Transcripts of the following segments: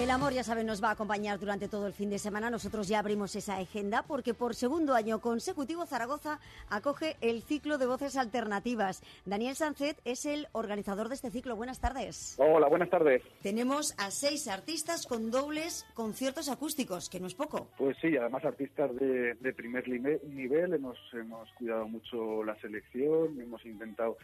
El amor, ya saben, nos va a acompañar durante todo el fin de semana. Nosotros ya abrimos esa agenda porque por segundo año consecutivo Zaragoza acoge el ciclo de voces alternativas. Daniel Sancet es el organizador de este ciclo. Buenas tardes. Hola, buenas tardes. Tenemos a seis artistas con dobles conciertos acústicos, que no es poco. Pues sí, además artistas de, primer nivel. Hemos, hemos cuidado mucho la selección, hemos intentado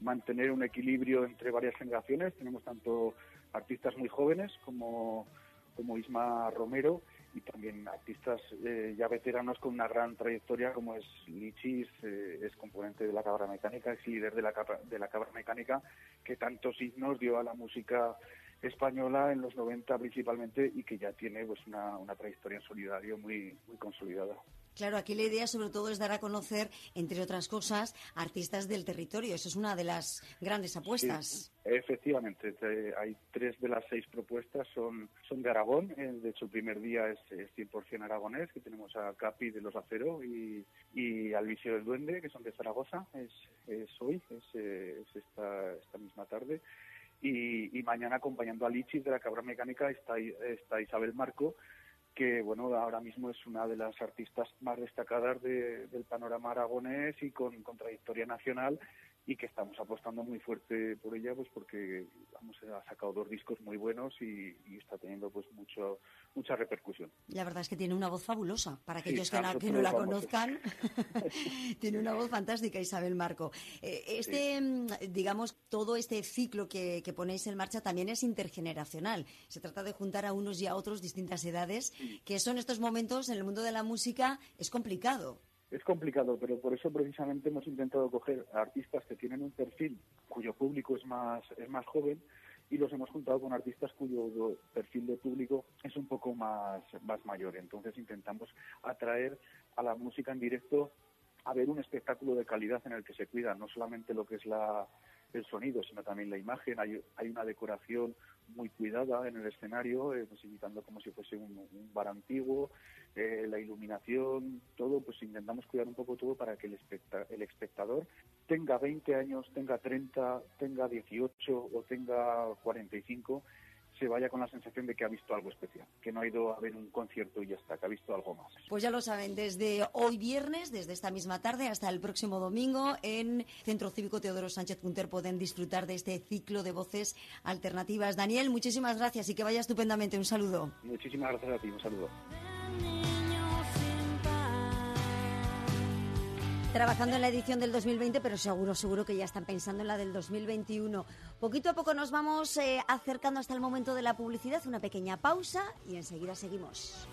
mantener un equilibrio entre varias generaciones. Tenemos tanto artistas muy jóvenes como, como Isma Romero y también artistas eh, ya veteranos con una gran trayectoria como es Lichis, eh, es componente de la Cabra Mecánica, es líder de la, de la Cabra Mecánica, que tantos signos dio a la música española en los 90 principalmente y que ya tiene pues una, una trayectoria en solidario muy, muy consolidada. Claro, aquí la idea sobre todo es dar a conocer, entre otras cosas, artistas del territorio. Eso es una de las grandes apuestas. efectivamente, hay tres de las seis propuestas son, son de Aragón. Eh, de hecho, el primer día es, 100% aragonés, que tenemos a Capi de Los Acero y, y al Vicio del Duende, que son de Zaragoza. Es, hoy, es, esta, esta misma tarde. Y, y, mañana acompañando a Lichis de la Cabra Mecánica está, está Isabel Marco, que bueno ahora mismo es una de las artistas más destacadas del panorama aragonés y con, con, trayectoria nacional y que estamos apostando muy fuerte por ella pues porque vamos ha sacado dos discos muy buenos y, está teniendo pues mucho mucha repercusión. La verdad es que tiene una voz fabulosa para aquellos que, no, la conozcan. Tiene una voz fantástica Isabel Marco. Eh, este mm, digamos todo este ciclo que, que, ponéis en marcha también es intergeneracional. Se trata de juntar a unos y a otros distintas edades que eso en estos momentos en el mundo de la música es complicado es complicado, pero por eso precisamente hemos intentado coger artistas que tienen un perfil cuyo público es más, es más joven y los hemos juntado con artistas cuyo perfil de público es un poco más, más mayor. Entonces intentamos atraer a la música en directo a ver un espectáculo de calidad en el que se cuida no solamente lo que es la, el sonido, sino también la imagen. Hay, hay una decoración muy cuidada en el escenario, eh, pues imitando como si fuese un, bar antiguo, eh, la iluminación, todo, pues intentamos cuidar un poco todo para que el, el espectador tenga 20 años, tenga 30, tenga 18 o tenga 45 se vaya con la sensación de que ha visto algo especial, que no ha ido a ver un concierto y ya está, que ha visto algo más. Pues ya lo saben, desde hoy viernes, desde esta misma tarde hasta el próximo domingo, en Centro Cívico Teodoro Sánchez Punter pueden disfrutar de este ciclo de voces alternativas. Daniel, muchísimas gracias y que vaya estupendamente. Un saludo. Muchísimas gracias a ti, un saludo. Trabajando en la edición del 2020, pero seguro, seguro que ya están pensando en la del 2021. Poquito a poco nos vamos eh, acercando hasta el momento de la publicidad, una pequeña pausa y enseguida seguimos.